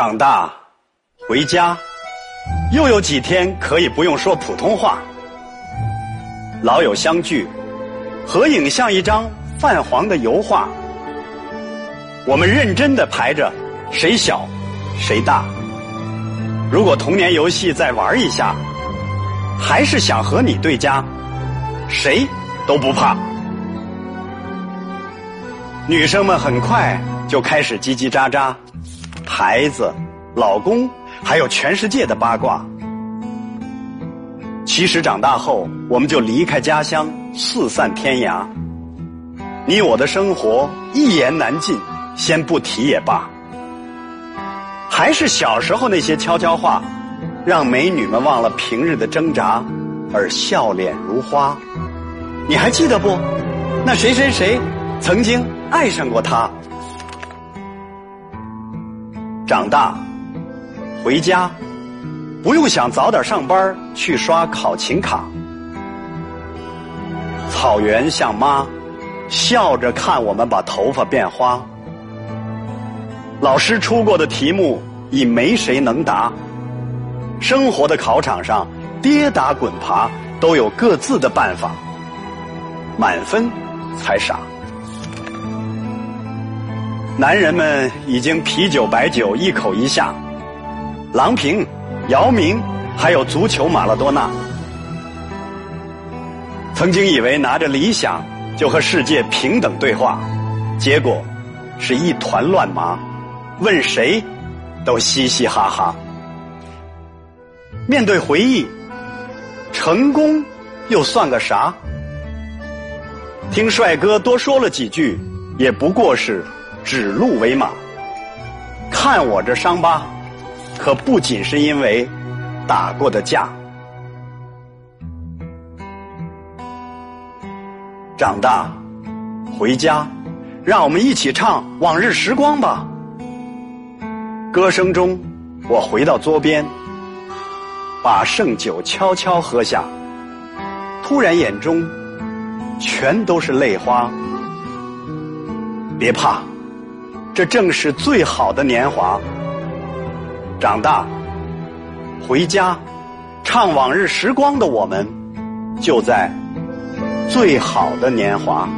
长大，回家，又有几天可以不用说普通话。老友相聚，合影像一张泛黄的油画。我们认真的排着，谁小，谁大。如果童年游戏再玩一下，还是想和你对家，谁都不怕。女生们很快就开始叽叽喳喳，孩子、老公，还有全世界的八卦。其实长大后，我们就离开家乡，四散天涯。你我的生活一言难尽，先不提也罢。还是小时候那些悄悄话，让美女们忘了平日的挣扎，而笑脸如花。你还记得不？那谁谁谁曾经爱上过他。长大，回家。不用想，早点上班去刷考勤卡。草原像妈，笑着看我们把头发变花。老师出过的题目已没谁能答。生活的考场上，跌打滚爬都有各自的办法。满分才傻。男人们已经啤酒白酒一口一下，郎平。姚明，还有足球马拉多纳，曾经以为拿着理想就和世界平等对话，结果是一团乱麻，问谁都嘻嘻哈哈。面对回忆，成功又算个啥？听帅哥多说了几句，也不过是指鹿为马。看我这伤疤。可不仅是因为打过的架，长大回家，让我们一起唱往日时光吧。歌声中，我回到桌边，把剩酒悄悄喝下，突然眼中全都是泪花。别怕，这正是最好的年华。长大，回家，唱往日时光的我们，就在最好的年华。